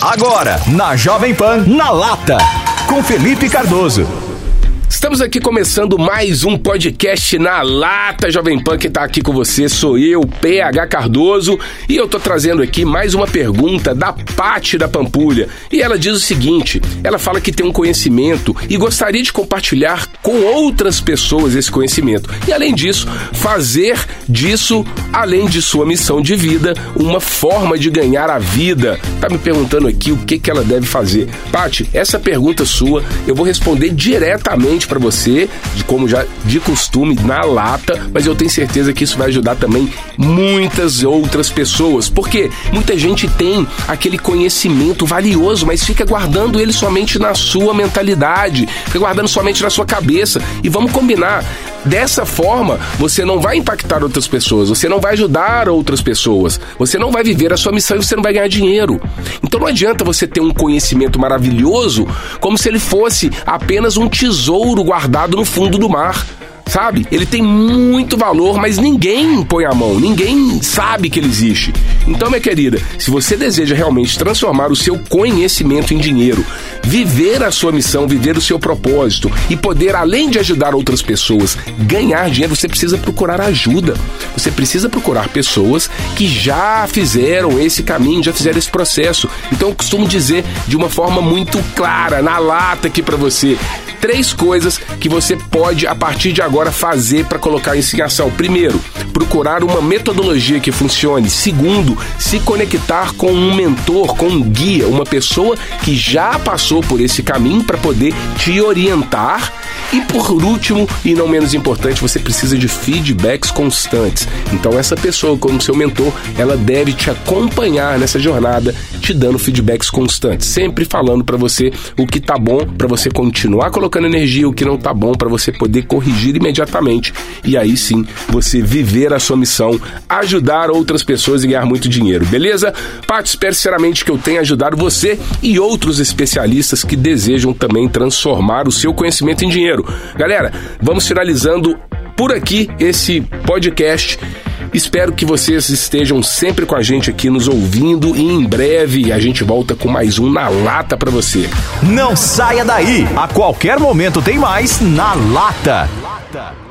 Agora, na Jovem Pan, na lata, com Felipe Cardoso. Estamos aqui começando mais um podcast na Lata Jovem Pan. Quem tá aqui com você sou eu, PH Cardoso, e eu tô trazendo aqui mais uma pergunta da Pati da Pampulha. E ela diz o seguinte: ela fala que tem um conhecimento e gostaria de compartilhar com outras pessoas esse conhecimento. E além disso, fazer disso, além de sua missão de vida, uma forma de ganhar a vida. Tá me perguntando aqui o que, que ela deve fazer. Pati, essa pergunta sua eu vou responder diretamente para você, de como já de costume, na lata, mas eu tenho certeza que isso vai ajudar também muitas outras pessoas, porque muita gente tem aquele conhecimento valioso, mas fica guardando ele somente na sua mentalidade, fica guardando somente na sua cabeça. E vamos combinar, Dessa forma, você não vai impactar outras pessoas, você não vai ajudar outras pessoas, você não vai viver a sua missão e você não vai ganhar dinheiro. Então não adianta você ter um conhecimento maravilhoso como se ele fosse apenas um tesouro guardado no fundo do mar sabe? Ele tem muito valor, mas ninguém põe a mão, ninguém sabe que ele existe. Então, minha querida, se você deseja realmente transformar o seu conhecimento em dinheiro, viver a sua missão, viver o seu propósito e poder, além de ajudar outras pessoas, ganhar dinheiro, você precisa procurar ajuda. Você precisa procurar pessoas que já fizeram esse caminho, já fizeram esse processo. Então, eu costumo dizer de uma forma muito clara, na lata aqui para você, três coisas que você pode, a partir de agora, fazer para colocar isso em ação. Primeiro, procurar uma metodologia que funcione. Segundo, se conectar com um mentor, com um guia, uma pessoa que já passou por esse caminho para poder te orientar e por último, e não menos importante, você precisa de feedbacks constantes. Então essa pessoa, como seu mentor, ela deve te acompanhar nessa jornada, te dando feedbacks constantes, sempre falando para você o que tá bom para você continuar colocando energia, o que não tá bom para você poder corrigir imediatamente e aí sim você viver a sua missão, ajudar outras pessoas e ganhar muito dinheiro, beleza? Paty, espero sinceramente que eu tenha ajudado você e outros especialistas que desejam também transformar o seu conhecimento em dinheiro. Galera, vamos finalizando por aqui esse podcast. Espero que vocês estejam sempre com a gente aqui nos ouvindo e em breve a gente volta com mais um na lata para você. Não saia daí. A qualquer momento tem mais na lata. lata.